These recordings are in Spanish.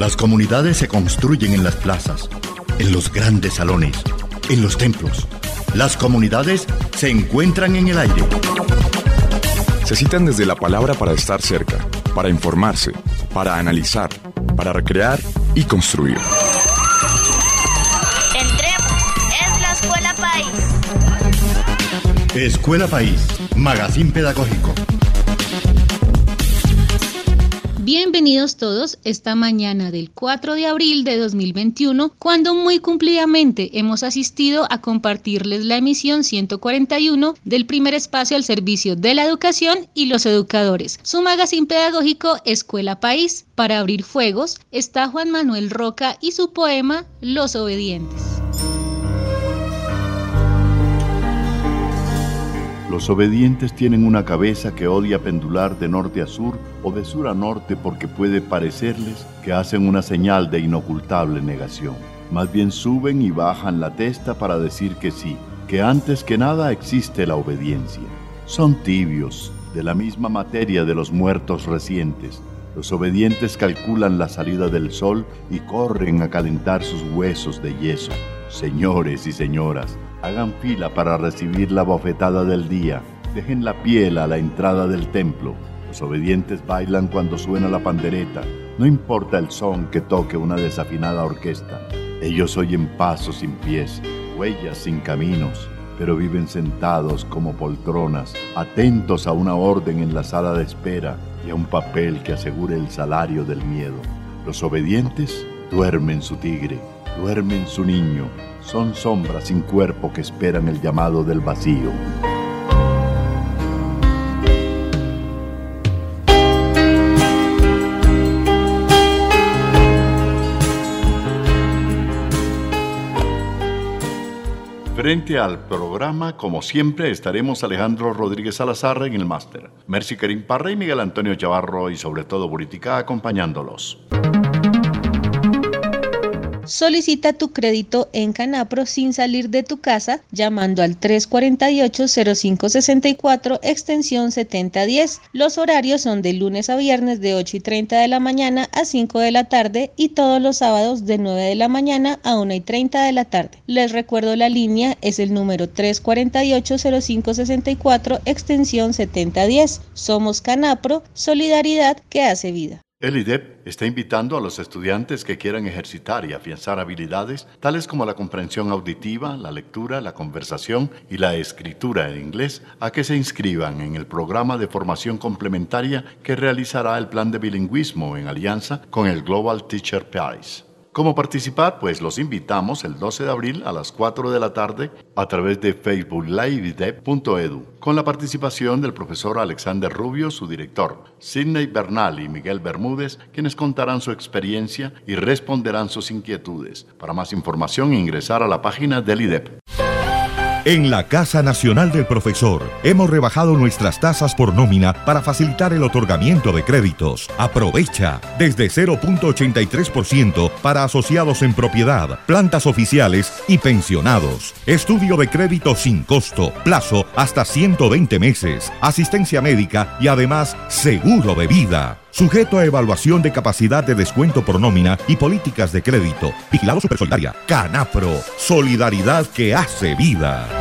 Las comunidades se construyen en las plazas, en los grandes salones, en los templos. Las comunidades se encuentran en el aire. Se citan desde la palabra para estar cerca, para informarse, para analizar, para recrear y construir. Entremos, es la Escuela País. Escuela País, magazine pedagógico. Bienvenidos todos esta mañana del 4 de abril de 2021, cuando muy cumplidamente hemos asistido a compartirles la emisión 141 del primer espacio al servicio de la educación y los educadores. Su magazine pedagógico Escuela País. Para abrir fuegos está Juan Manuel Roca y su poema Los Obedientes. Los obedientes tienen una cabeza que odia pendular de norte a sur o de sur a norte porque puede parecerles que hacen una señal de inocultable negación. Más bien suben y bajan la testa para decir que sí, que antes que nada existe la obediencia. Son tibios, de la misma materia de los muertos recientes. Los obedientes calculan la salida del sol y corren a calentar sus huesos de yeso. Señores y señoras, Hagan fila para recibir la bofetada del día. Dejen la piel a la entrada del templo. Los obedientes bailan cuando suena la pandereta. No importa el son que toque una desafinada orquesta. Ellos oyen pasos sin pies, huellas sin caminos, pero viven sentados como poltronas, atentos a una orden en la sala de espera y a un papel que asegure el salario del miedo. Los obedientes duermen su tigre, duermen su niño, son sombras sin cuerpo que esperan el llamado del vacío. Frente al programa, como siempre, estaremos Alejandro Rodríguez Salazar en el máster, Mercy Karim Parra y Miguel Antonio Chavarro y sobre todo Buritica acompañándolos. Solicita tu crédito en Canapro sin salir de tu casa llamando al 348-0564 extensión 7010. Los horarios son de lunes a viernes de 8 y 30 de la mañana a 5 de la tarde y todos los sábados de 9 de la mañana a 1 y 30 de la tarde. Les recuerdo la línea es el número 348-0564 extensión 7010. Somos Canapro, solidaridad que hace vida. El IDEP está invitando a los estudiantes que quieran ejercitar y afianzar habilidades tales como la comprensión auditiva, la lectura, la conversación y la escritura en inglés a que se inscriban en el programa de formación complementaria que realizará el plan de bilingüismo en alianza con el Global Teacher Prize. ¿Cómo participar? Pues los invitamos el 12 de abril a las 4 de la tarde a través de Facebook Live.edu, con la participación del profesor Alexander Rubio, su director, Sidney Bernal y Miguel Bermúdez, quienes contarán su experiencia y responderán sus inquietudes. Para más información, ingresar a la página del IDEP. En la Casa Nacional del Profesor hemos rebajado nuestras tasas por nómina para facilitar el otorgamiento de créditos. Aprovecha desde 0.83% para asociados en propiedad, plantas oficiales y pensionados. Estudio de crédito sin costo, plazo hasta 120 meses, asistencia médica y además seguro de vida. Sujeto a evaluación de capacidad de descuento por nómina y políticas de crédito. Vigilado Supersolidaria. Canapro. Solidaridad que hace vida.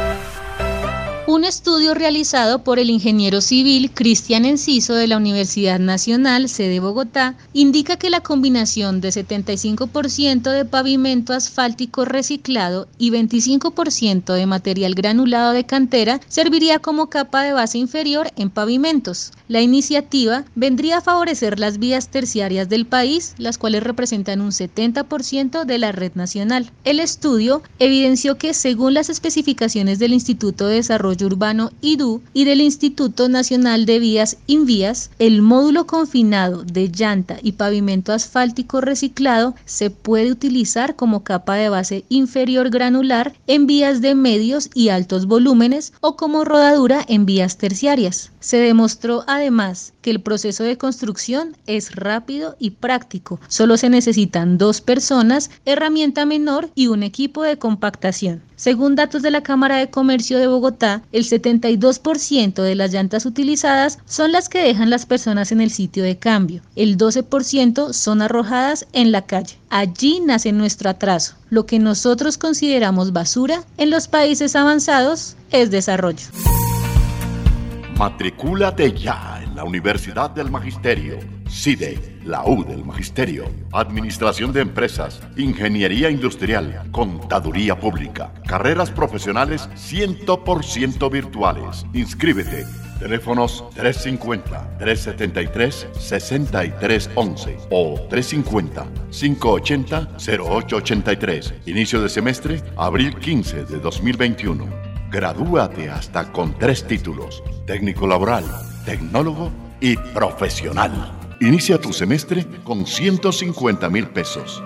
Un estudio realizado por el ingeniero civil Cristian Enciso de la Universidad Nacional, sede Bogotá, indica que la combinación de 75% de pavimento asfáltico reciclado y 25% de material granulado de cantera serviría como capa de base inferior en pavimentos. La iniciativa vendría a favorecer las vías terciarias del país, las cuales representan un 70% de la red nacional. El estudio evidenció que según las especificaciones del Instituto de Desarrollo Urbano IDU y del Instituto Nacional de Vías Invías, el módulo confinado de llanta y pavimento asfáltico reciclado se puede utilizar como capa de base inferior granular en vías de medios y altos volúmenes o como rodadura en vías terciarias. Se demostró además que el proceso de construcción es rápido y práctico. Solo se necesitan dos personas, herramienta menor y un equipo de compactación. Según datos de la Cámara de Comercio de Bogotá, El 72% de las llantas utilizadas son las que dejan las personas en el sitio de cambio. El 12% son arrojadas en la calle. Allí nace nuestro atraso. Lo que nosotros consideramos basura en los países avanzados es desarrollo. Matricúlate ya en la Universidad del Magisterio, CIDE, la U del Magisterio, Administración de Empresas, Ingeniería Industrial, Contaduría Pública, carreras profesionales 100% virtuales. Inscríbete. Teléfonos 350-373-6311 o 350-580-0883. Inicio de semestre, abril 15 de 2021. Gradúate hasta con tres títulos, técnico laboral, tecnólogo y profesional. Inicia tu semestre con 150 mil pesos.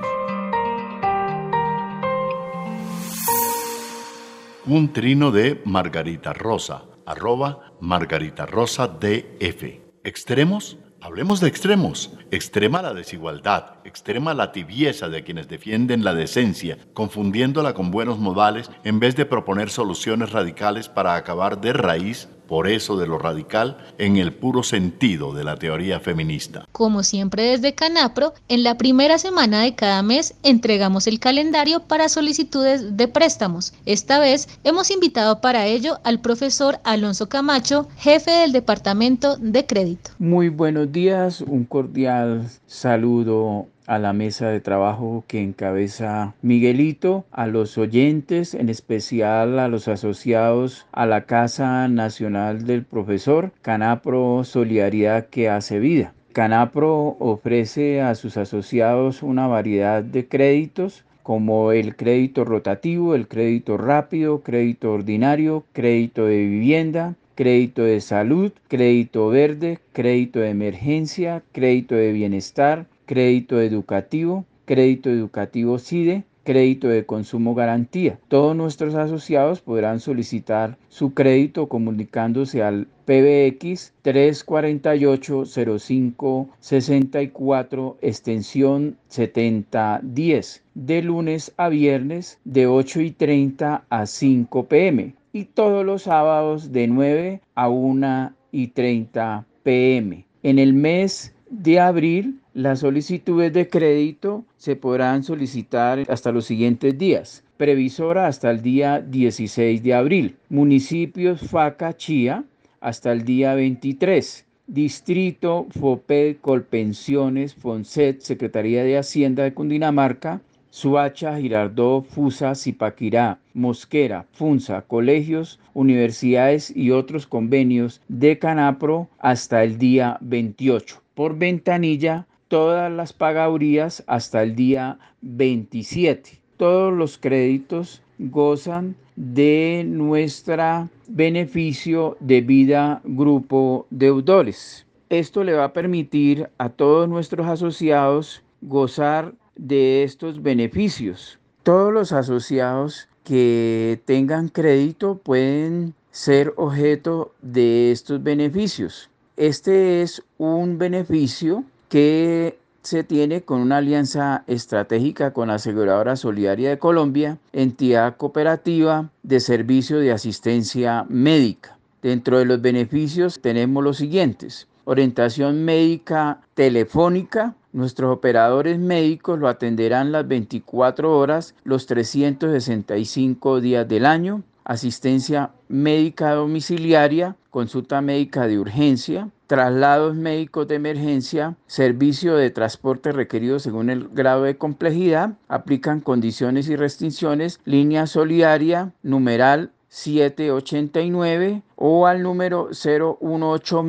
Un trino de Margarita Rosa, arroba Margarita Rosa DF. ¿Extremos? Hablemos de extremos. Extrema la desigualdad, extrema la tibieza de quienes defienden la decencia, confundiéndola con buenos modales en vez de proponer soluciones radicales para acabar de raíz por eso de lo radical en el puro sentido de la teoría feminista. Como siempre desde Canapro, en la primera semana de cada mes entregamos el calendario para solicitudes de préstamos. Esta vez hemos invitado para ello al profesor Alonso Camacho, jefe del Departamento de Crédito. Muy buenos días, un cordial saludo a la mesa de trabajo que encabeza Miguelito, a los oyentes, en especial a los asociados a la Casa Nacional del Profesor, Canapro Solidaridad que hace vida. Canapro ofrece a sus asociados una variedad de créditos como el crédito rotativo, el crédito rápido, crédito ordinario, crédito de vivienda, crédito de salud, crédito verde, crédito de emergencia, crédito de bienestar, crédito educativo, crédito educativo CIDE, crédito de consumo garantía. Todos nuestros asociados podrán solicitar su crédito comunicándose al PBX 348-05-64 extensión 7010 de lunes a viernes de 8 y 30 a 5 pm y todos los sábados de 9 a 1 y 30 pm. En el mes de abril las solicitudes de crédito se podrán solicitar hasta los siguientes días. Previsora hasta el día 16 de abril. Municipios Faca Chía hasta el día 23. Distrito FOPED Colpensiones Fonset Secretaría de Hacienda de Cundinamarca Suacha, Girardó, Fusa, Zipaquirá, Mosquera, Funza, colegios, universidades y otros convenios de Canapro hasta el día 28. Por ventanilla todas las pagadurías hasta el día 27. Todos los créditos gozan de nuestro beneficio de vida grupo deudores. Esto le va a permitir a todos nuestros asociados gozar de estos beneficios. Todos los asociados que tengan crédito pueden ser objeto de estos beneficios. Este es un beneficio que se tiene con una alianza estratégica con la Aseguradora Solidaria de Colombia, entidad cooperativa de servicio de asistencia médica. Dentro de los beneficios tenemos los siguientes. Orientación médica telefónica. Nuestros operadores médicos lo atenderán las 24 horas, los 365 días del año. Asistencia médica domiciliaria, consulta médica de urgencia, traslados médicos de emergencia, servicio de transporte requerido según el grado de complejidad, aplican condiciones y restricciones, línea solidaria, numeral 789 o al número 018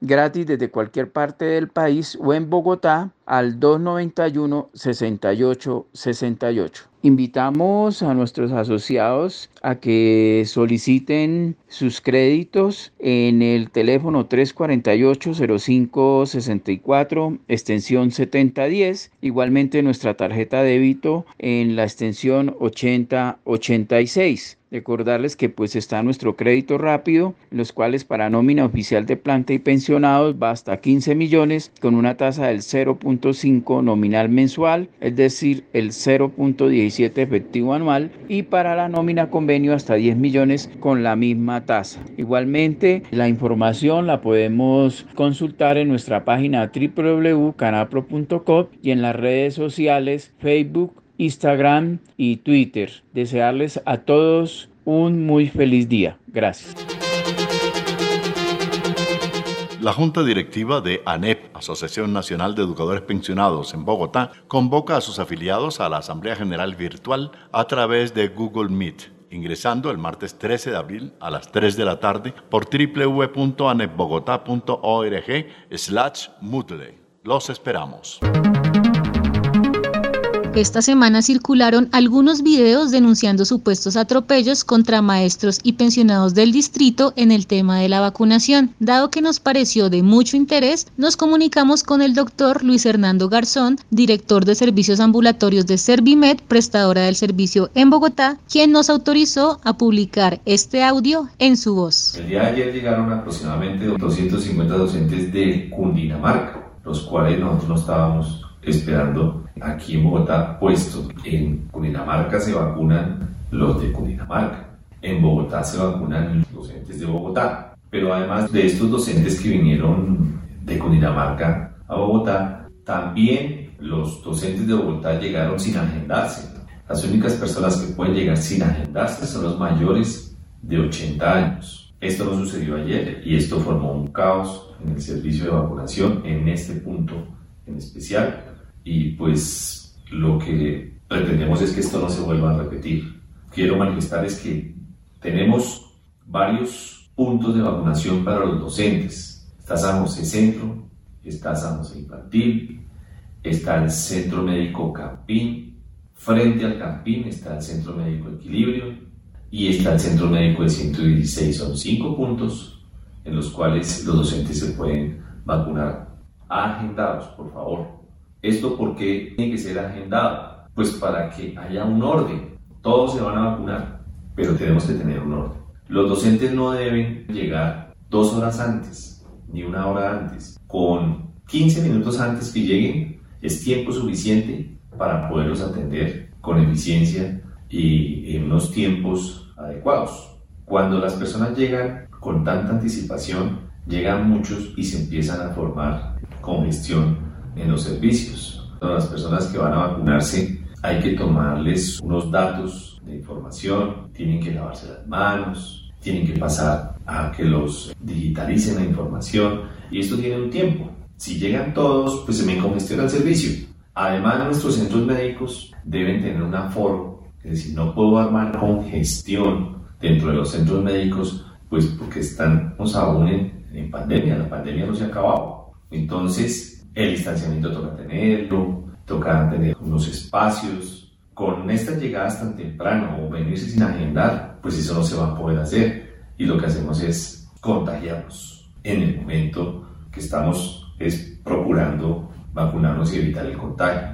gratis desde cualquier parte del país o en Bogotá al 291 6868. Invitamos a nuestros asociados a que soliciten sus créditos en el teléfono 348-0564, extensión 7010. Igualmente nuestra tarjeta débito en la extensión 8086. Recordarles que pues está nuestro crédito rápido, los cuales para nómina oficial de planta y pensionados va hasta 15 millones con una tasa del 0. 0.5 nominal mensual, es decir, el 0.17 efectivo anual, y para la nómina convenio hasta 10 millones con la misma tasa. Igualmente, la información la podemos consultar en nuestra página www.canapro.com y en las redes sociales Facebook, Instagram y Twitter. Desearles a todos un muy feliz día. Gracias. La Junta Directiva de ANEP, Asociación Nacional de Educadores Pensionados en Bogotá, convoca a sus afiliados a la Asamblea General Virtual a través de Google Meet, ingresando el martes 13 de abril a las 3 de la tarde por www.anepbogotá.org slash Los esperamos. Esta semana circularon algunos videos denunciando supuestos atropellos contra maestros y pensionados del distrito en el tema de la vacunación. Dado que nos pareció de mucho interés, nos comunicamos con el doctor Luis Hernando Garzón, director de servicios ambulatorios de Servimed, prestadora del servicio en Bogotá, quien nos autorizó a publicar este audio en su voz. El día de ayer llegaron aproximadamente 250 docentes de Cundinamarca, los cuales nosotros no estábamos esperando aquí en Bogotá, puesto en Cundinamarca se vacunan los de Cundinamarca, en Bogotá se vacunan los docentes de Bogotá, pero además de estos docentes que vinieron de Cundinamarca a Bogotá, también los docentes de Bogotá llegaron sin agendarse. Las únicas personas que pueden llegar sin agendarse son los mayores de 80 años. Esto no sucedió ayer y esto formó un caos en el servicio de vacunación en este punto en especial y pues lo que pretendemos es que esto no se vuelva a repetir. Quiero manifestar es que tenemos varios puntos de vacunación para los docentes. Está San Centro, está San José Infantil, está el Centro Médico Campín, frente al Campín está el Centro Médico Equilibrio y está el Centro Médico de 116. Son cinco puntos en los cuales los docentes se pueden vacunar. Agendados, por favor. ¿Esto por qué tiene que ser agendado? Pues para que haya un orden. Todos se van a vacunar, pero tenemos que tener un orden. Los docentes no deben llegar dos horas antes, ni una hora antes. Con 15 minutos antes que lleguen es tiempo suficiente para poderlos atender con eficiencia y en unos tiempos adecuados. Cuando las personas llegan con tanta anticipación, llegan muchos y se empiezan a formar congestión en los servicios. Todas las personas que van a vacunarse hay que tomarles unos datos de información, tienen que lavarse las manos, tienen que pasar a que los digitalicen la información y esto tiene un tiempo. Si llegan todos, pues se me congestiona el servicio. Además, nuestros centros médicos deben tener un aforo, es decir, no puedo armar congestión dentro de los centros médicos, pues porque estamos aún en, en pandemia, la pandemia no se ha acabado. Entonces, el distanciamiento toca tenerlo, toca tener unos espacios. Con estas llegadas tan temprano o venirse sin agendar, pues eso no se va a poder hacer. Y lo que hacemos es contagiarnos en el momento que estamos es procurando vacunarnos y evitar el contagio.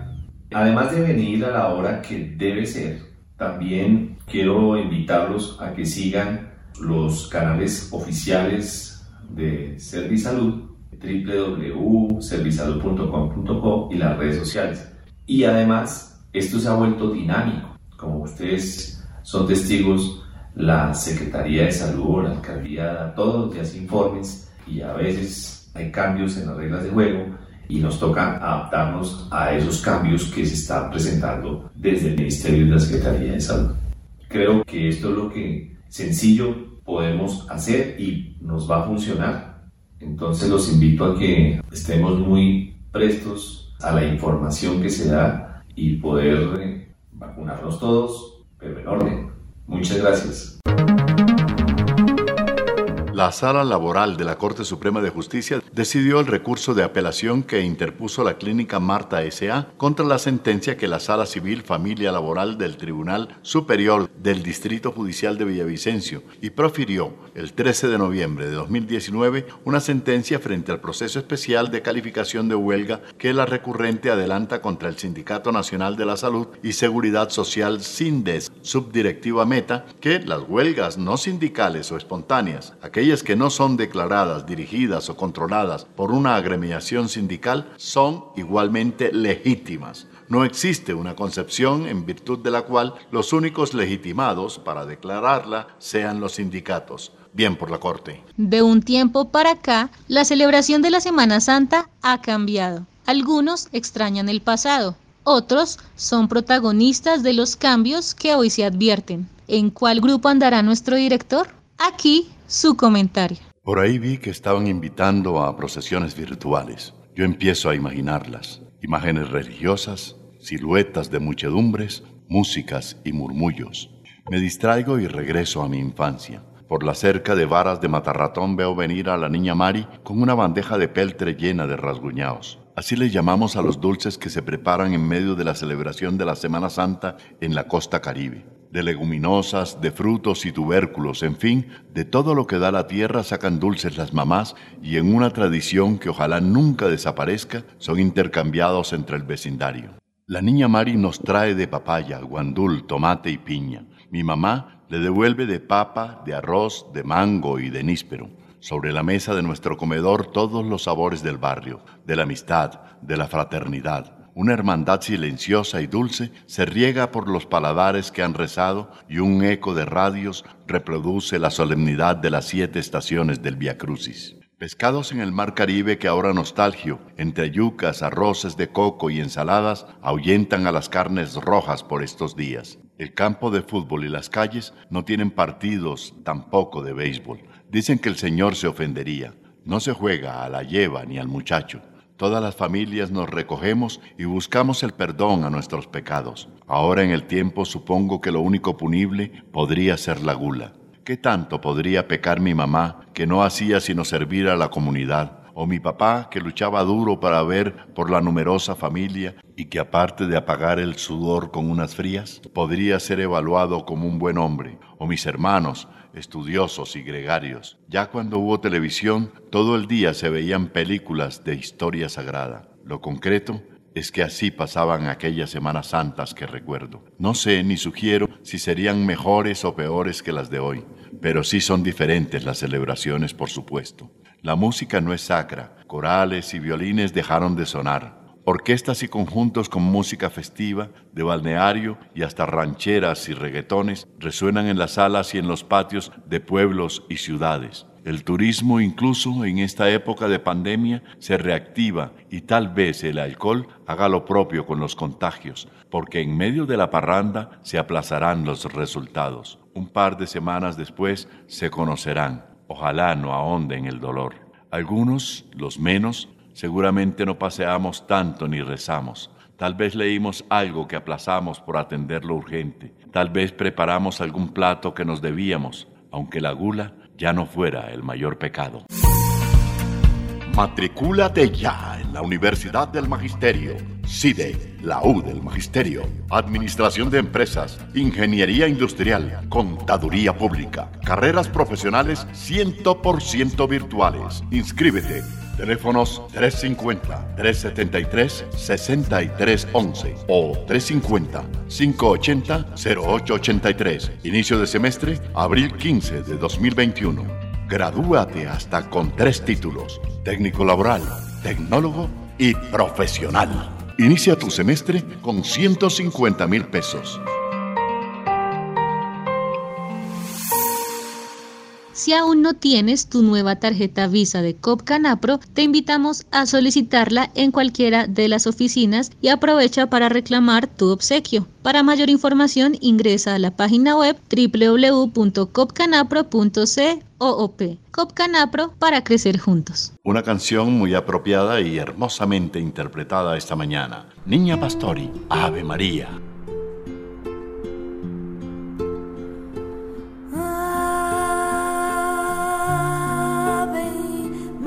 Además de venir a la hora que debe ser, también quiero invitarlos a que sigan los canales oficiales de Servisalud www.servisalud.com.co y las redes sociales. Y además, esto se ha vuelto dinámico. Como ustedes son testigos, la Secretaría de Salud la Alcaldía todos los días informes y a veces hay cambios en las reglas de juego y nos toca adaptarnos a esos cambios que se están presentando desde el Ministerio de la Secretaría de Salud. Creo que esto es lo que sencillo podemos hacer y nos va a funcionar entonces los invito a que estemos muy prestos a la información que se da y poder eh, vacunarnos todos, pero en orden. Muchas gracias. La Sala Laboral de la Corte Suprema de Justicia decidió el recurso de apelación que interpuso la clínica Marta S.A. contra la sentencia que la Sala Civil Familia Laboral del Tribunal Superior del Distrito Judicial de Villavicencio y profirió el 13 de noviembre de 2019 una sentencia frente al proceso especial de calificación de huelga que la recurrente adelanta contra el Sindicato Nacional de la Salud y Seguridad Social SINDES, subdirectiva Meta, que las huelgas no sindicales o espontáneas, aquellas que no son declaradas, dirigidas o controladas por una agremiación sindical, son igualmente legítimas. No existe una concepción en virtud de la cual los únicos legitimados para declararla sean los sindicatos. Bien por la Corte. De un tiempo para acá, la celebración de la Semana Santa ha cambiado. Algunos extrañan el pasado, otros son protagonistas de los cambios que hoy se advierten. ¿En cuál grupo andará nuestro director? Aquí su comentario. Por ahí vi que estaban invitando a procesiones virtuales. Yo empiezo a imaginarlas. Imágenes religiosas, siluetas de muchedumbres, músicas y murmullos. Me distraigo y regreso a mi infancia. Por la cerca de varas de matarratón veo venir a la niña Mari con una bandeja de peltre llena de rasguñaos. Así le llamamos a los dulces que se preparan en medio de la celebración de la Semana Santa en la costa caribe. De leguminosas, de frutos y tubérculos, en fin, de todo lo que da la tierra sacan dulces las mamás y en una tradición que ojalá nunca desaparezca, son intercambiados entre el vecindario. La niña Mari nos trae de papaya, guandul, tomate y piña. Mi mamá le devuelve de papa, de arroz, de mango y de níspero. Sobre la mesa de nuestro comedor todos los sabores del barrio, de la amistad, de la fraternidad. Una hermandad silenciosa y dulce se riega por los paladares que han rezado y un eco de radios reproduce la solemnidad de las siete estaciones del Via Crucis. Pescados en el mar Caribe que ahora nostalgio, entre yucas, arroces de coco y ensaladas, ahuyentan a las carnes rojas por estos días. El campo de fútbol y las calles no tienen partidos tampoco de béisbol. Dicen que el Señor se ofendería. No se juega a la lleva ni al muchacho. Todas las familias nos recogemos y buscamos el perdón a nuestros pecados. Ahora en el tiempo supongo que lo único punible podría ser la gula. ¿Qué tanto podría pecar mi mamá que no hacía sino servir a la comunidad? o mi papá que luchaba duro para ver por la numerosa familia y que aparte de apagar el sudor con unas frías, podría ser evaluado como un buen hombre, o mis hermanos, estudiosos y gregarios. Ya cuando hubo televisión, todo el día se veían películas de historia sagrada. Lo concreto es que así pasaban aquellas Semanas Santas que recuerdo. No sé ni sugiero si serían mejores o peores que las de hoy, pero sí son diferentes las celebraciones, por supuesto. La música no es sacra, corales y violines dejaron de sonar. Orquestas y conjuntos con música festiva, de balneario y hasta rancheras y reggaetones resuenan en las salas y en los patios de pueblos y ciudades. El turismo incluso en esta época de pandemia se reactiva y tal vez el alcohol haga lo propio con los contagios, porque en medio de la parranda se aplazarán los resultados. Un par de semanas después se conocerán. Ojalá no ahonden el dolor. Algunos, los menos, seguramente no paseamos tanto ni rezamos. Tal vez leímos algo que aplazamos por atender lo urgente. Tal vez preparamos algún plato que nos debíamos, aunque la gula ya no fuera el mayor pecado. Matricúlate ya en la Universidad del Magisterio, CIDE, la U del Magisterio, Administración de Empresas, Ingeniería Industrial, Contaduría Pública, carreras profesionales 100% virtuales. Inscríbete. Teléfonos 350-373-6311 o 350-580-0883. Inicio de semestre, abril 15 de 2021. Gradúate hasta con tres títulos, técnico laboral, tecnólogo y profesional. Inicia tu semestre con 150 mil pesos. Si aún no tienes tu nueva tarjeta Visa de Copcanapro, te invitamos a solicitarla en cualquiera de las oficinas y aprovecha para reclamar tu obsequio. Para mayor información ingresa a la página web www.copcanapro.coop. Copcanapro para crecer juntos. Una canción muy apropiada y hermosamente interpretada esta mañana. Niña Pastori, Ave María.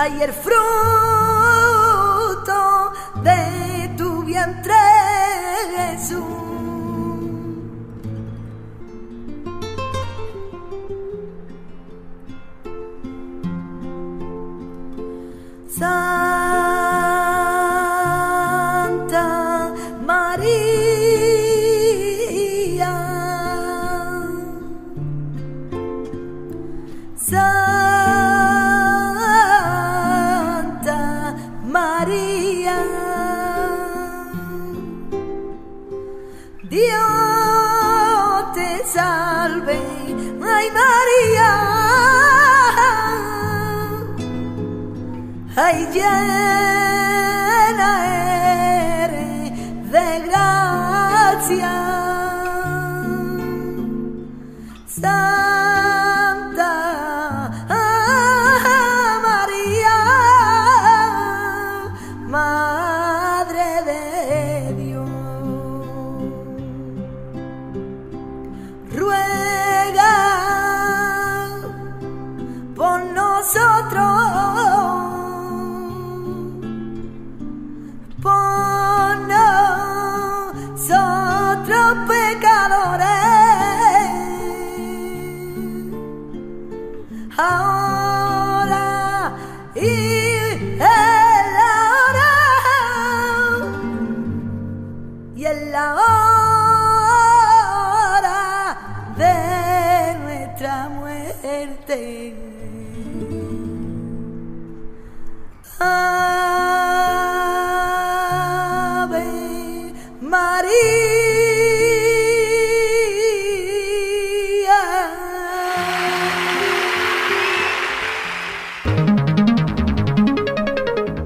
hægir frá Ave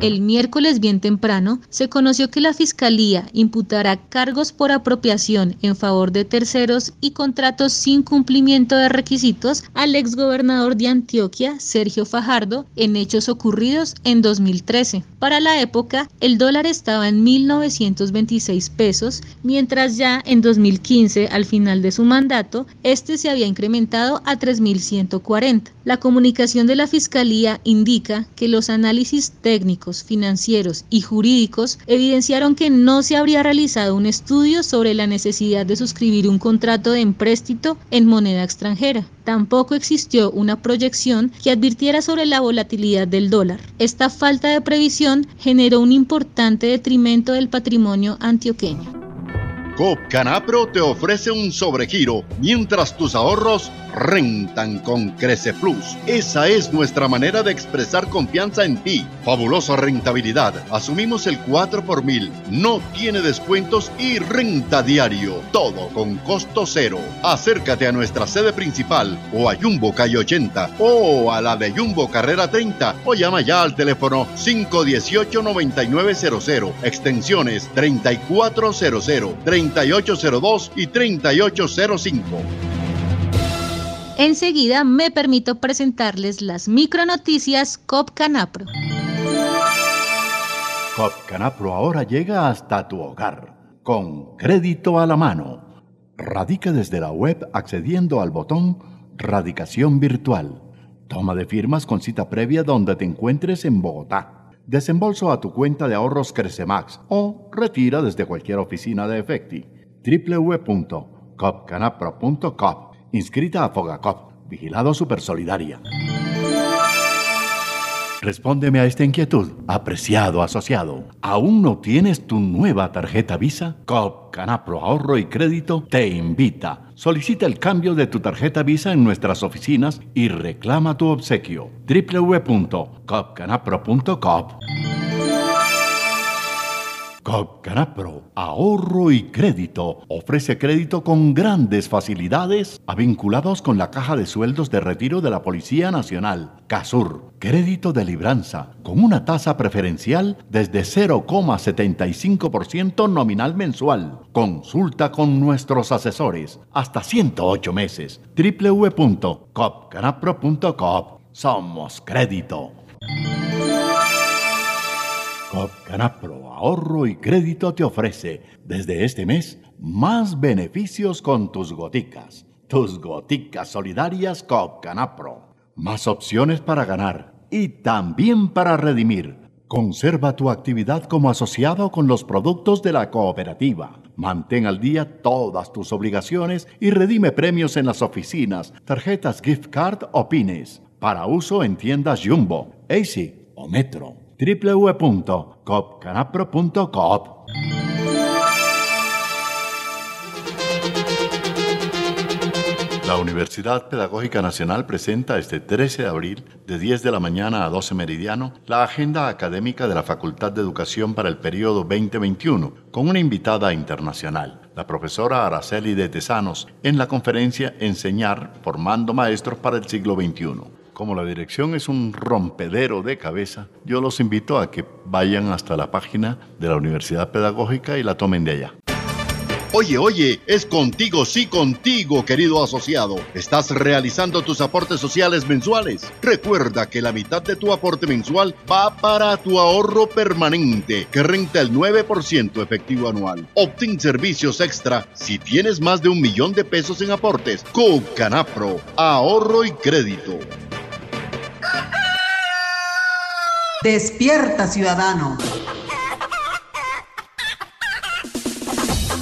El miércoles bien temprano se conoció que la Fiscalía imputará cargos por apropiación en favor de terceros y contratos sin cumplimiento de requisitos al exgobernador de Antioquia, Sergio Fajardo, en hechos ocurridos en 2013. Para la época, el dólar estaba en 1.926 pesos, mientras ya en 2015, al final de su mandato, este se había incrementado a 3.140. La comunicación de la Fiscalía indica que los análisis técnicos, financieros y jurídicos evidenciaron que no se habría realizado un estudio sobre la necesidad de suscribir un contrato de empréstito en moneda extranjera. Tampoco existió una proyección que advirtiera sobre la volatilidad del dólar. Esta falta de previsión generó un importante detrimento del patrimonio antioqueño. COP Canapro te ofrece un sobregiro mientras tus ahorros rentan con Crece Plus. Esa es nuestra manera de expresar confianza en ti. Fabulosa rentabilidad. Asumimos el 4 por mil. No tiene descuentos y renta diario. Todo con costo cero. Acércate a nuestra sede principal o a Jumbo Calle 80 o a la de Jumbo Carrera 30 o llama ya al teléfono 518-9900, extensiones 3400, 3802 y 3805. Enseguida me permito presentarles las micronoticias COP Canapro. COP Canapro ahora llega hasta tu hogar con crédito a la mano. Radica desde la web accediendo al botón Radicación Virtual. Toma de firmas con cita previa donde te encuentres en Bogotá. Desembolso a tu cuenta de ahorros Crecemax o retira desde cualquier oficina de Efecti. www.copcanapro.com Inscrita a Fogacop. Vigilado Supersolidaria. Respóndeme a esta inquietud, apreciado asociado. ¿Aún no tienes tu nueva tarjeta Visa? COP Canapro Ahorro y Crédito te invita. Solicita el cambio de tu tarjeta Visa en nuestras oficinas y reclama tu obsequio. www.copcanapro.com COP Canapro, ahorro y crédito. Ofrece crédito con grandes facilidades a vinculados con la caja de sueldos de retiro de la Policía Nacional. CASUR, crédito de libranza, con una tasa preferencial desde 0,75% nominal mensual. Consulta con nuestros asesores hasta 108 meses. www.copcanapro.com. Somos crédito. COP Canapro Ahorro y Crédito te ofrece desde este mes más beneficios con tus goticas. Tus goticas solidarias COP Canapro. Más opciones para ganar y también para redimir. Conserva tu actividad como asociado con los productos de la cooperativa. Mantén al día todas tus obligaciones y redime premios en las oficinas, tarjetas gift card o pines. Para uso en tiendas Jumbo, AC o Metro. www.copcanapro.coop La Universidad Pedagógica Nacional presenta este 13 de abril, de 10 de la mañana a 12 meridiano, la agenda académica de la Facultad de Educación para el periodo 2021, con una invitada internacional, la profesora Araceli de Tesanos, en la conferencia Enseñar formando maestros para el siglo XXI. Como la dirección es un rompedero de cabeza, yo los invito a que vayan hasta la página de la Universidad Pedagógica y la tomen de allá. Oye, oye, es contigo, sí contigo, querido asociado. ¿Estás realizando tus aportes sociales mensuales? Recuerda que la mitad de tu aporte mensual va para tu ahorro permanente, que renta el 9% efectivo anual. Obtén servicios extra si tienes más de un millón de pesos en aportes. Con Canapro, ahorro y crédito. Despierta, ciudadano.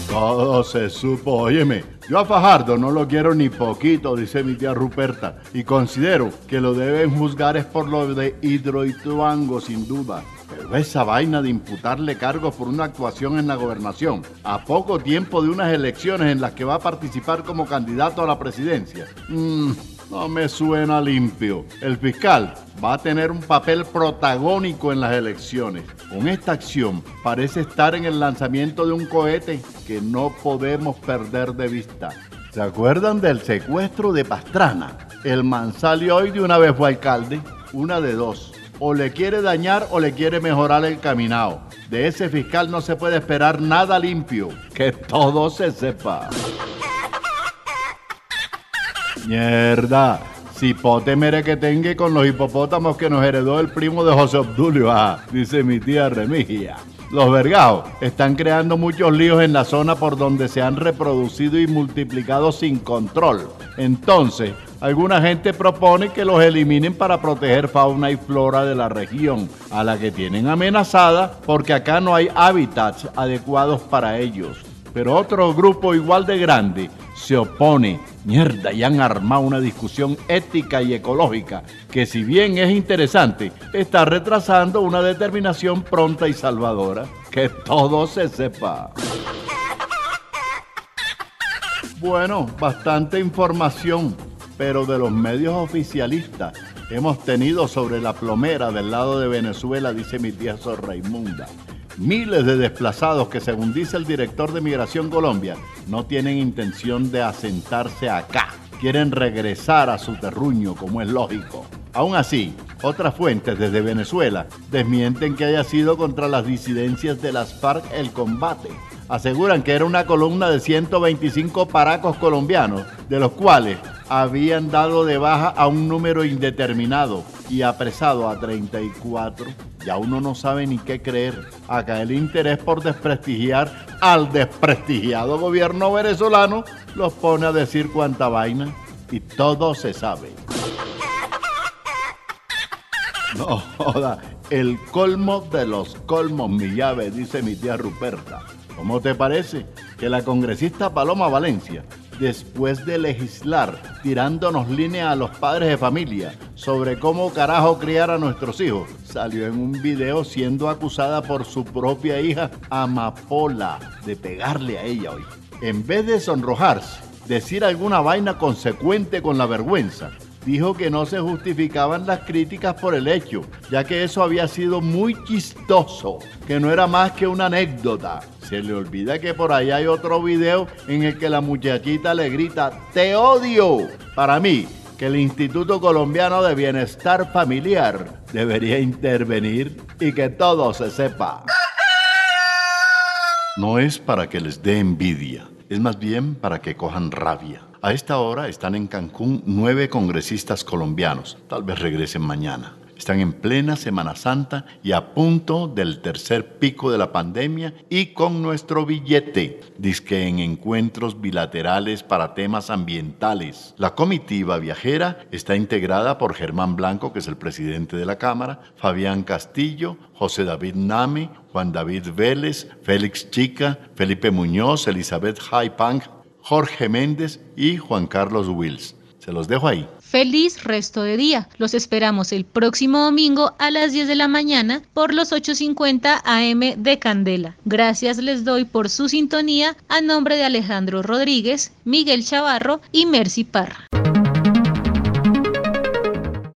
Todo se supo, óyeme. Yo a Fajardo no lo quiero ni poquito, dice mi tía Ruperta, y considero que lo deben juzgar es por lo de Hidroituango, sin duda. Pero esa vaina de imputarle cargos por una actuación en la gobernación, a poco tiempo de unas elecciones en las que va a participar como candidato a la presidencia, mmm, no me suena limpio. El fiscal va a tener un papel protagónico en las elecciones. Con esta acción parece estar en el lanzamiento de un cohete que no podemos perder de vista. ¿Se acuerdan del secuestro de Pastrana? El Mansali hoy de una vez fue alcalde, una de dos. O le quiere dañar o le quiere mejorar el caminado. De ese fiscal no se puede esperar nada limpio. Que todo se sepa. Mierda. Cipote mere que tenga con los hipopótamos que nos heredó el primo de José Obdulio, ah, dice mi tía Remigia. Los vergados están creando muchos líos en la zona por donde se han reproducido y multiplicado sin control. Entonces, alguna gente propone que los eliminen para proteger fauna y flora de la región, a la que tienen amenazada porque acá no hay hábitats adecuados para ellos. Pero otro grupo igual de grande se opone. Mierda, y han armado una discusión ética y ecológica que si bien es interesante, está retrasando una determinación pronta y salvadora. Que todo se sepa. Bueno, bastante información, pero de los medios oficialistas hemos tenido sobre la plomera del lado de Venezuela, dice mi tía Sor Raimunda. Miles de desplazados que, según dice el director de Migración Colombia, no tienen intención de asentarse acá. Quieren regresar a su terruño, como es lógico. Aún así, otras fuentes desde Venezuela desmienten que haya sido contra las disidencias de las FARC el combate. Aseguran que era una columna de 125 paracos colombianos, de los cuales habían dado de baja a un número indeterminado y apresado a 34. Ya uno no sabe ni qué creer. Acá el interés por desprestigiar al desprestigiado gobierno venezolano los pone a decir cuánta vaina y todo se sabe. No joda, el colmo de los colmos, mi llave, dice mi tía Ruperta. ¿Cómo te parece que la congresista Paloma Valencia después de legislar tirándonos línea a los padres de familia sobre cómo carajo criar a nuestros hijos, salió en un video siendo acusada por su propia hija Amapola de pegarle a ella hoy. En vez de sonrojarse, decir alguna vaina consecuente con la vergüenza, dijo que no se justificaban las críticas por el hecho, ya que eso había sido muy chistoso, que no era más que una anécdota. Se le olvida que por ahí hay otro video en el que la muchachita le grita, te odio. Para mí, que el Instituto Colombiano de Bienestar Familiar debería intervenir y que todo se sepa. No es para que les dé envidia, es más bien para que cojan rabia. A esta hora están en Cancún nueve congresistas colombianos, tal vez regresen mañana. están en plena Semana Santa y a punto del tercer pico de la pandemia y con nuestro billete, disque en encuentros bilaterales para temas ambientales. La comitiva viajera está integrada por Germán Blanco, que es el presidente de la Cámara, Fabián Castillo, José David Nami, Juan David Vélez, Félix Chica, Felipe Muñoz, Elizabeth Haipang, Jorge Méndez y Juan Carlos Wills. Se los dejo ahí. Feliz resto de día. Los esperamos el próximo domingo a las 10 de la mañana por los 8.50 AM de Candela. Gracias les doy por su sintonía a nombre de Alejandro Rodríguez, Miguel Chavarro y Mercy Parra.